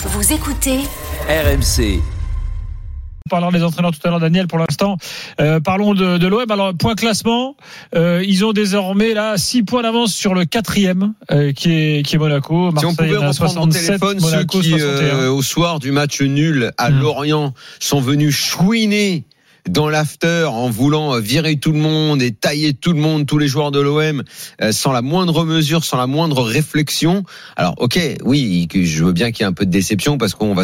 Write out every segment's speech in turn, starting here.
Vous écoutez RMC. parlant des entraîneurs tout à l'heure, Daniel, pour l'instant. Euh, parlons de, de l'OM. Alors, point classement, euh, ils ont désormais là 6 points d'avance sur le quatrième, euh, qui, est, qui est Monaco. Si on pouvait reprendre mon 67, téléphone, ceux qui, 61. euh, au soir du match nul à Hmm. Lorient, sont venus chouiner dans l'after en voulant euh, virer tout le monde et tailler tout le monde, tous les joueurs de l'OM, euh, sans la moindre mesure, sans la moindre réflexion. Alors, ok, oui, je veux bien qu'il y ait un peu de déception parce qu'on va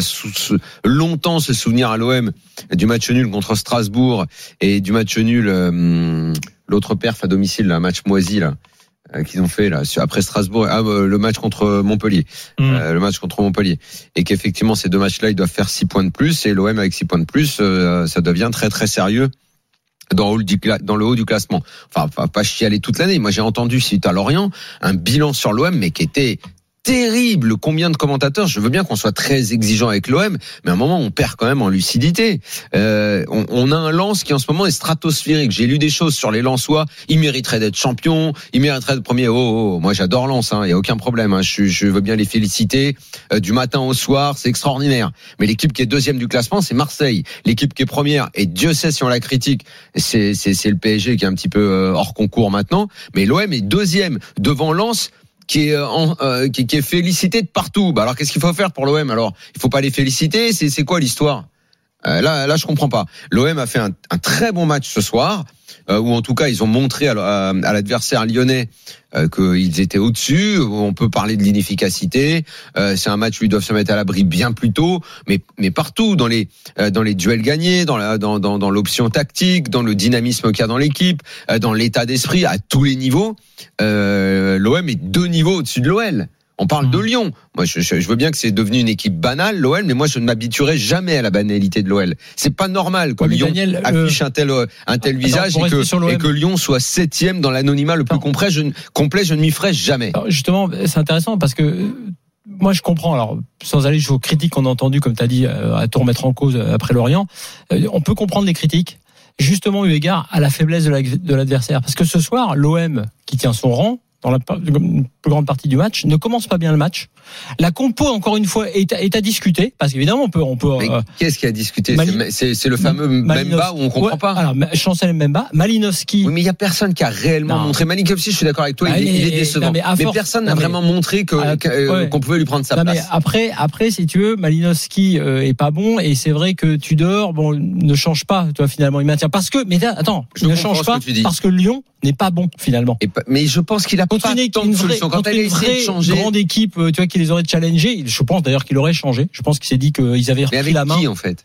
longtemps se souvenir à l'OM du match nul contre Strasbourg et du match nul, euh, l'autre perf à domicile, un match moisi là. Euh, qu'ils ont fait là après Strasbourg ah, euh, le match contre Montpellier Hmm. euh, le match contre Montpellier et qu'effectivement ces deux matchs-là ils doivent faire six points de plus et l'OM avec six points de plus euh, ça devient très très sérieux dans le, haut du, classement. Enfin, pas, chialer toute l'année. Moi, j'ai entendu, suite à Lorient, un bilan sur l'OM, mais qui était terrible. Combien de commentateurs Je veux bien qu'on soit très exigeant avec l'OM, mais à un moment, on perd quand même en lucidité. Euh, on, on a un lance qui, en ce moment, est stratosphérique. J'ai lu des choses sur les Lensois. Ils mériteraient d'être champions. Ils mériteraient d'être premiers. Oh, oh, oh. moi, j'adore Lens. Il hein, y a aucun problème. Hein. Je, je veux bien les féliciter. Euh, du matin au soir, c'est extraordinaire. Mais l'équipe qui est deuxième du classement, c'est Marseille. L'équipe qui est première, et Dieu sait si on la critique, c'est le PSG qui est un petit peu euh, hors concours maintenant. Mais l'OM est deuxième devant Lens qui est, euh, euh, qui, est félicité de partout. Bah alors qu'est-ce qu'il faut faire pour l'OM alors Il faut pas les féliciter C'est c'est quoi l'histoire? Euh, Là là je comprends pas. L'OM a fait un, un très bon match ce soir. Euh, ou en tout cas ils ont montré à, l'adversaire lyonnais euh, qu'ils étaient au-dessus. On peut parler de l'inefficacité. Euh, c'est un match où ils doivent se mettre à l'abri bien plus tôt, mais partout dans les dans les duels gagnés, dans dans dans, dans l'option tactique, dans le dynamisme qu'il y a dans l'équipe, dans l'état d'esprit à tous les niveaux. L'OM est deux niveaux au-dessus de l'OL. On parle de Lyon. Moi, je, je- je veux bien que c'est devenu une équipe banale, l'OL, mais moi, je ne m'habituerai jamais à la banalité de l'OL. C'est pas normal que mais Lyon Daniel, affiche un tel, euh, un tel visage et que, et que Lyon soit septième dans l'anonymat le plus complet. Je, ne- complet, je ne m'y ferai jamais. Alors, justement, c'est intéressant parce que euh, moi je comprends. Alors, sans aller jusqu'aux critiques qu'on a entendues, comme tu as dit, euh, à tout remettre en cause euh, après Lorient, euh, on peut comprendre les critiques, justement eu égard à la faiblesse de l'adversaire. Parce que ce soir, l'OM, qui tient son rang, dans la plus grande partie du match, ne commence pas bien le match. La compo, encore une fois, est à, est à discuter, parce qu'évidemment, on peut, on peut. Euh, qu'est-ce qui a discuté C'est- le fameux Memba où on comprend Ouais, pas. Alors, Chancel Mbemba, Malinowski. Oui, mais il y a personne qui a réellement Non. montré. Malinowski, je suis d'accord avec toi, il, est, il est décevant. non, mais personne n'a vraiment montré Ah, euh, ouais. qu'on pouvait lui prendre sa Non, mais place. après, après, si tu veux, Malinowski euh, est pas bon et c'est vrai que Tudor, bon, ne change pas, toi finalement, il maintient parce que, mais attends, Je il ne change pas que parce que Lyon n'est pas bon finalement. Et mais je pense qu'il a Contre une, une vraie. Quand elle une vraie changer, grande équipe, euh, tu vois, qui les aurait challengés, je pense d'ailleurs qu'il aurait changé. Je pense qu'il s'est dit qu'ils avaient mais repris avec la main. qui en fait?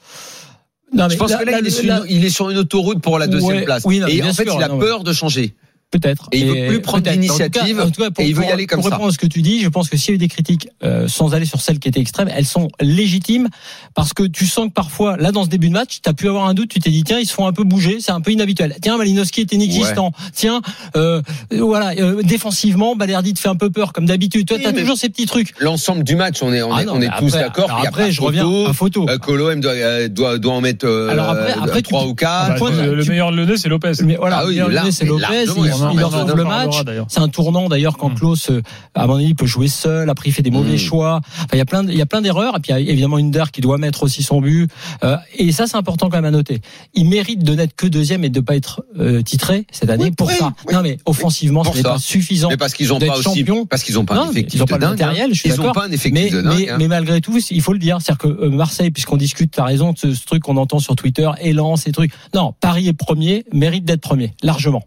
Non, mais Je pense que là, il, est sur là, une, il est sur une autoroute pour la deuxième Ouais, place. oui, non, mais et en fait, sûr, il a non, mais- peur de changer. Peut-être. Et il veut plus prendre peut-être. l'initiative, En tout cas- pour- et il veut y aller comme pour ça. répondre à ce que tu dis, je pense que s'il y a eu des critiques, euh, sans aller sur celles qui étaient extrêmes, elles sont légitimes parce que tu sens que parfois, là, dans ce début de match, tu as pu avoir un doute, tu t'es dit, tiens, ils se font un peu bouger, c'est un peu inhabituel. Tiens, Malinowski est inexistant. Tiens, euh, voilà, euh, défensivement, Balerdi te fait un peu peur, comme d'habitude. Toi, tu as toujours ces petits trucs. L'ensemble du match, on est, on Ah est, non, on est tous après- d'accord. après, pas je reviens à photo. euh, l'OM doit, euh, doit, doit en mettre euh, Alors après- euh, après, tu- trois ou Ah, quatre. bah, point, le, le tu- meilleur Lyonnais, c'est Lopez. Mais voilà, Ah là, Lyonnais, c'est Lopez, il, en le match. C'est un tournant d'ailleurs quand Mm. Klaus, euh, à mon avis, peut jouer seul. Après, il fait des mauvais Mm. choix. Enfin, il y a plein, il y a plein d'erreurs. Et puis, il y a évidemment Under qui doit mettre aussi son but. Euh, et ça, c'est important quand même à noter. Il mérite de n'être que deuxième et de pas être euh, titré cette année pour ça. Non, mais offensivement, ce n'est pas suffisant. Mais parce qu'ils ont d'être pas aussi, champion. parce qu'ils ont pas Non, un effectif de pas dingue. hein. Ils ont d'accord. pas un effectif Mais, de dingue. mais, hein. malgré tout, il faut le dire, c'est-à-dire que Marseille, puisqu'on discute, t'as raison, ce, ce truc qu'on entend sur Twitter, élan, ces trucs. Non, Paris est premier, mérite d'être premier, largement.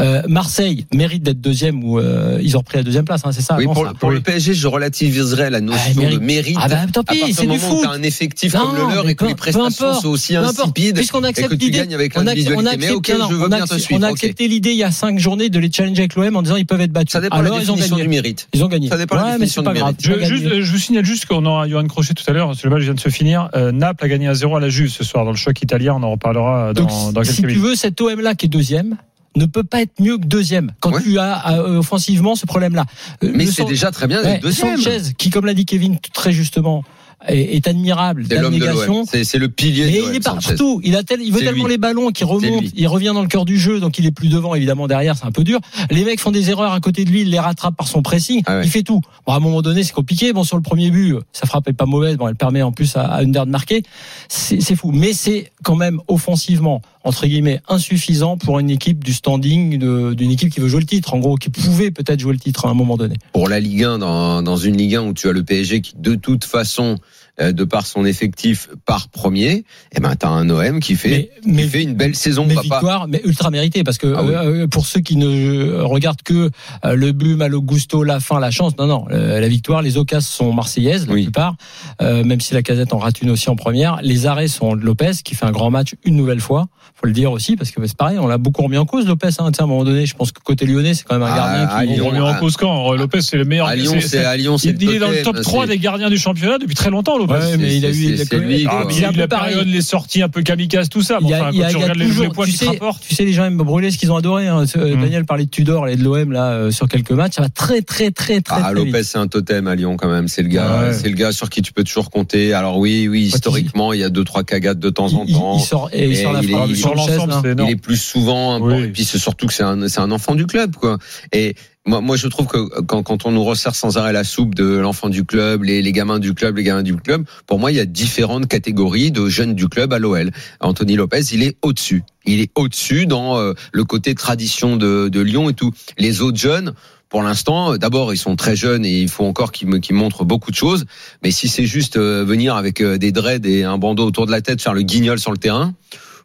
Euh, Marseille mérite d'être deuxième ou euh, ils ont repris la deuxième place, hein, c'est ça. Oui, non, pour, ça pour le PSG, je relativiserai la notion Ah, mérite. de mérite. Ah bah, tant pis, c'est du foot. tu as un effectif Non, comme le leur et que peu- les prestations importe. sont aussi insipides Puisqu'on accepte l'idée, on a, on a l'individualité. Mais ok, accepté, non, je veux on a bien te accepté- suivre. on a accepté l'idée il y a cinq journées de les challenger avec l'OM en disant ils peuvent être battus. Ça dépend de Alors la ils ont définition gagné. du mérite. Ils ont gagné. Ça dépend de la ouais, mais définition du mérite. Je, gagné. juste, je vous signale juste qu'on aura Johan Crochet tout à l'heure, parce que le match vient de se finir. Euh, Naples a gagné à 0 à la Juve ce soir dans le choc italien. On en reparlera dans, quelques si tu minutes. veux, cet OM là qui est deuxième ne peut pas être mieux que deuxième quand Ouais. tu as euh, offensivement ce problème là. Mais c'est déjà très bien Ouais, deuxième. Sanchez, qui, comme l'a dit Kevin très justement, est, est admirable, C'est d'abnégation. le pilier Mais de il est partout. Il a tel, il veut tellement lui. les ballons qu'il remonte. Il revient dans le cœur du jeu, donc il est plus devant. Évidemment, derrière, c'est un peu dur. Les mecs font des erreurs à côté de lui, il les rattrape par son pressing. Ah ouais. Il fait tout. Bon, à un moment donné, c'est compliqué. Bon, sur le premier but, sa frappe est pas mauvaise. Bon, elle permet en plus à, à Under de marquer. C'est fou. Mais c'est quand même offensivement, entre guillemets, insuffisant pour une équipe du standing d'une équipe qui veut jouer le titre. En gros, qui pouvait peut-être jouer le titre à un moment donné. pour la Ligue 1 dans, dans une Ligue 1 où tu as le PSG qui de toute façon de par son effectif part premier et ben t'as un OM qui fait Mais, qui fait une belle saison mais papa. victoire, mais ultra méritée parce que Ah oui. euh, pour ceux qui ne regardent que euh, le but, Malo Gusto, la fin, la chance, non, non, euh, la victoire, les occasions sont marseillaises la Oui. plupart, euh, même si la casette en rate une aussi en première. Les arrêts sont de Lopez qui fait un grand match une nouvelle fois, faut le dire aussi parce que c'est pareil, on l'a beaucoup remis en cause Lopez. Hein, à un moment donné, je pense que côté lyonnais, c'est quand même un Ah, gardien à qui Il Lyon, remet en à- cause quand Lopez, c'est le meilleur. à Lyon c'est à Lyon c'est il, est dans le top 3 c'est- des gardiens du championnat depuis très longtemps, Lopez. Ouais, mais il a eu- il a c'est- c'est connu- lui, Ah, quoi. mais il a eu la période, les sorties un peu kamikazes, tout ça. Il y Bon, a, enfin, il y a- quand tu il y a regardes les, toujours, les points tu qui rapportent. tu sais, les gens aiment brûler ce qu'ils ont adoré. Hein. Ce- Mm. Daniel parlait de Tudor et de l'OM là euh, sur quelques matchs. Ça va très, très, très, très, Ah, très Lopez, c'est un totem à Lyon quand même. C'est le gars, Ouais. c'est le gars sur qui tu peux toujours compter. Alors oui, oui, historiquement, il y a deux trois cagates de temps en Il, il- temps. il sort et il sort la il est- Sur l'ensemble, Il plus souvent, et puis c'est surtout que c'est un, c'est un enfant du club, quoi. Et moi, moi, je trouve que quand, quand on nous resserre sans arrêt la soupe de l'enfant du club, les, les gamins du club, les gamins du club, pour moi, il y a différentes catégories de jeunes du club à l'OL. Anthony Lopez, il est au-dessus. Il est au-dessus dans euh, le côté tradition de, de Lyon et tout. Les autres jeunes, pour l'instant, euh, d'abord, ils sont très jeunes et il faut encore qu'ils qu'ils montrent beaucoup de choses. Mais si c'est juste euh, venir avec des dreads et un bandeau autour de la tête, faire le guignol sur le terrain,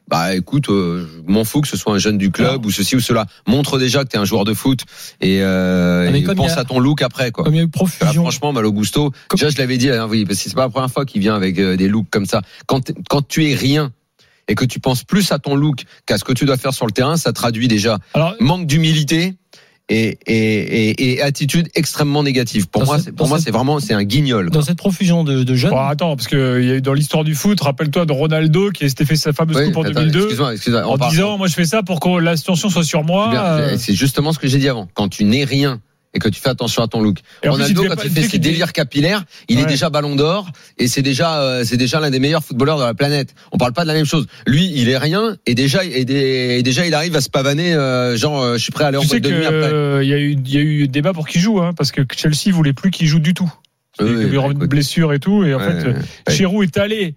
bah écoute, euh, je m'en fous que ce soit un jeune du club ou ceci ou cela. Montre déjà que tu es un joueur de foot et, euh, Ah, et pense a- à ton look après quoi. Comme il y a eu profusion. franchement, Malo Gusto, Comme- déjà je l'avais dit, hein, oui, parce que c'est pas la première fois qu'il vient avec euh, des looks comme ça. Quand quand tu es rien et que tu penses plus à ton look qu'à ce que tu dois faire sur le terrain, ça traduit déjà Alors, manque d'humilité et, et, et, et attitude extrêmement négative. Pour Dans moi, ce- pour moi c'est vraiment c'est un guignol. Dans cette profusion de, de jeunes, bon, attends, parce que il y a eu dans l'histoire du foot, rappelle-toi de Ronaldo qui s'était fait sa fameuse Oui, coupe en attends, 2002 excuse-moi, excuse-moi, on en parle- disant, moi je fais ça pour que l'attention soit sur moi. Bien, euh, C'est justement ce que j'ai dit avant. Quand tu n'es rien et que tu fais attention à ton look. et Ronaldo, quand pas- il fait ses délires capillaires, il est déjà Ballon d'Or et c'est déjà euh, c'est déjà l'un des meilleurs footballeurs de la planète. On parle pas de la même chose. Lui, il est rien et déjà et, des- et déjà il arrive à se pavaner euh, genre euh, je suis prêt à aller en boîte de nuit après. y a eu il y a eu débat pour qu'il joue, hein, parce que Chelsea voulait plus qu'il joue du tout. Oui, il y une écoute. blessure et tout, et en Ouais, fait, ouais, ouais. Giroud est allé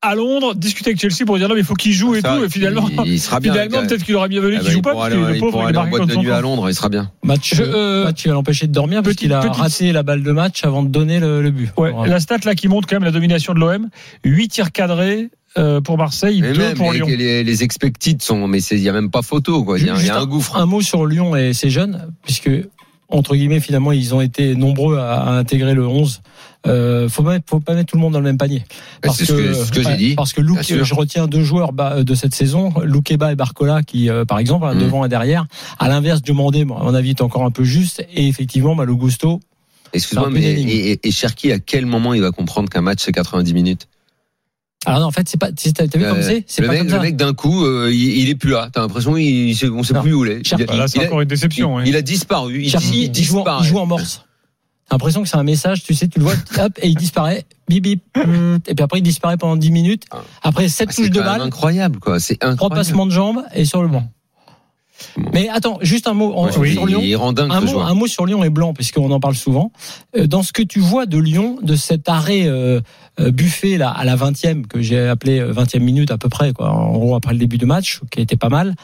à Londres discuter avec Chelsea pour dire non mais il faut qu'il joue et Ça, tout, et finalement. il, il sera bien. Finalement, euh, peut-être qu'il aurait mieux valu ah qu'il bah, joue il pas, parce aller, le il pauvre, pourra il aller en boîte de nuit à. Londres, il sera bien. match, euh, match va l'empêcher de dormir parce qu'il a raté la balle de match avant de donner le, le but. Ouais, la stat là qui montre quand même la domination de l'OM, 8 tirs cadrés euh, pour Marseille, Mais 2 même pour les, Lyon. les, les expected sont mais c'est il y a même pas photo quoi. Il y a, y un gouffre. Un mot sur Lyon et ses jeunes, puisque entre guillemets finalement ils ont été nombreux à, à intégrer le 11. Euh, faut pas mettre, faut pas mettre tout le monde dans le même panier. C'est ce que, ce que j'ai dit. Parce que Luke, je retiens deux joueurs bah, de cette saison, Loukeba et Barcola, qui, euh, par exemple, hein, Mm. devant et derrière. À l'inverse, Diomandé, à mon avis, est encore un peu juste. Et effectivement, Malo Gusto. Excuse-moi, mais et, et, et Cherki, à quel moment il va comprendre qu'un match c'est 90 minutes? Alors non, en fait, c'est pas. T'as vu comme Euh, c'est C'est le pas mec, comme le mec d'un coup, euh, il, il est plus là. T'as l'impression il, on sait Non. plus où il est. Cherki, Il, a- Voilà, c'est il a- encore une déception. il- ouais. il a disparu. Il, Cherki, il il joue, en- disparaît. il joue en morse. L'impression que c'est un message, tu sais, tu le vois, hop, et il disparaît, bip bip, et puis après il disparaît pendant 10 minutes. Ah. Après 7 Ah, touches de balle, incroyable quoi. C'est trois incroyable. passements de jambes et sur le banc. Mais attends, juste un mot en- sur Lyon. Un mot, joueur. un mot sur Lyon et Blanc, puisqu'on en parle souvent. Euh, Dans ce que tu vois de Lyon, de cet arrêt euh, euh, buffet là à la 20e, que j'ai appelé euh, 20e minute à peu près, quoi, en gros après le début de match, qui été pas mal.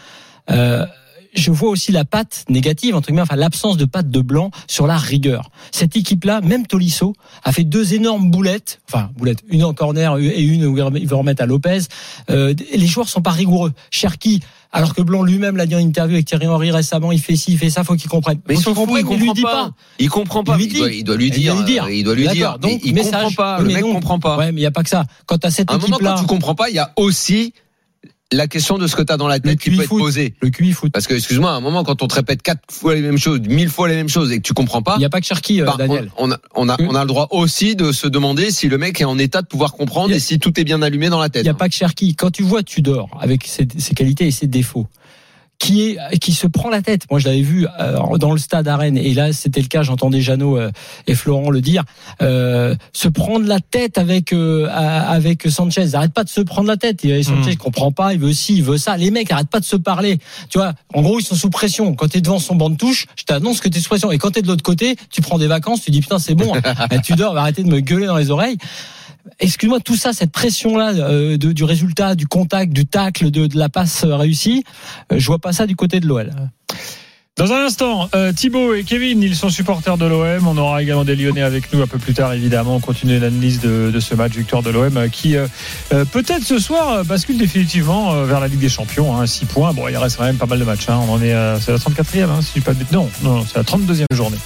Euh, je vois aussi la patte négative, entre guillemets, enfin l'absence de patte de blanc sur la rigueur. Cette équipe-là, même Tolisso, a fait deux énormes boulettes, enfin boulettes, une en corner et une où il veut remettre à Lopez. Euh, les joueurs sont pas rigoureux. Cherki, alors que Blanc lui-même l'a dit en interview avec Thierry Henry récemment, il fait ci, il fait ça, faut qu'il comprenne. Mais Faut il comprenne, comprend lui dit pas. Il comprend pas. Il Il doit, il doit lui Il dire. doit lui dire. euh, Il doit lui dire. D'accord, donc, il message. comprend pas. Le mec non. comprend pas. Ouais, mais il y a pas que ça. Quand t'as cette À un moment, équipe-là, quand tu comprends pas, il y a aussi la question de ce que tu as dans la tête qui peut être foot. posée. le QI foot. Parce que, excuse-moi, à un moment, quand on te répète quatre fois les mêmes choses, mille fois les mêmes choses et que tu comprends pas, Il n'y a pas que Cherki, euh, bah, Daniel. on, on a, on, a, on a le droit aussi de se demander si le mec est en état de pouvoir comprendre Il a- et si tout est bien allumé dans la Il tête. n'y a pas que Cherki. Quand tu vois Tudor avec ses, ses qualités et ses défauts, qui est qui se prend la tête. Moi, je l'avais vu euh, dans le stade à Rennes, et là, c'était le cas. J'entendais Jeannot euh, et Florent le dire. Euh, se prendre la tête avec euh, avec Sanchez. Arrête pas de se prendre la tête. Et Sanchez Mm. comprend pas. Il veut ci, il veut ça. Les mecs, arrêtent pas de se parler. Tu vois, en gros, ils sont sous pression. Quand t'es devant son banc de touche, je t'annonce que t'es sous pression. Et quand t'es de l'autre côté, tu prends des vacances. Tu dis putain, c'est bon. Eh, tu dors. Arrêtez de me gueuler dans les oreilles. Excuse-moi, tout ça, cette pression-là euh, du résultat, du contact, du tacle, de, la passe euh, réussie, euh, je vois pas ça du côté de l'OL. Dans un instant, euh, Thibaut et Kevin, ils sont supporters de l'OM. On aura également des Lyonnais avec nous un peu plus tard, évidemment. On continue l'analyse de, ce match, victoire de l'OM, euh, qui peut-être ce soir bascule définitivement vers la Ligue des Champions. Hein, 6 points. Bon, il reste quand même pas mal de matchs. Hein. On en est, c'est la 34e, hein, si je pas de. Non, non, c'est la 32e journée.